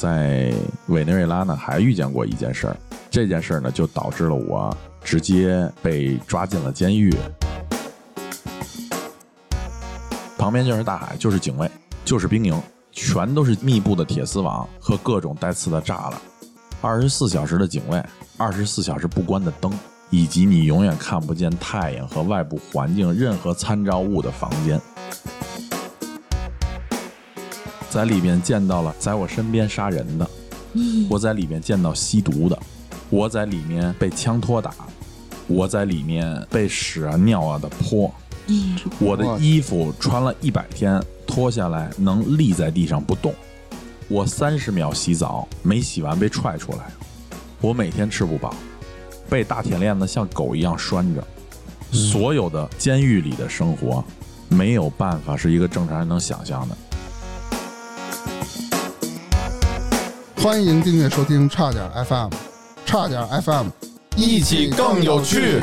在委内瑞拉呢还遇见过一件事儿，这件事儿呢就导致了我直接被抓进了监狱。旁边就是大海，就是警卫，就是兵营，全都是密布的铁丝网和各种带刺的栅栏，二十四小时的警卫，二十四小时不关的灯，以及你永远看不见太阳和外部环境任何参照物的房间。在里面见到了在我身边杀人的，我在里面见到吸毒的，我在里面被枪托打，我在里面被屎啊尿啊的泼，我的衣服穿了一百天，脱下来能立在地上不动，我三十秒洗澡没洗完被踹出来，我每天吃不饱，被大铁链子像狗一样拴着，所有的监狱里的生活，没有办法是一个正常人能想象的。欢迎订阅收听差点 FM，差点 FM，一起更有趣。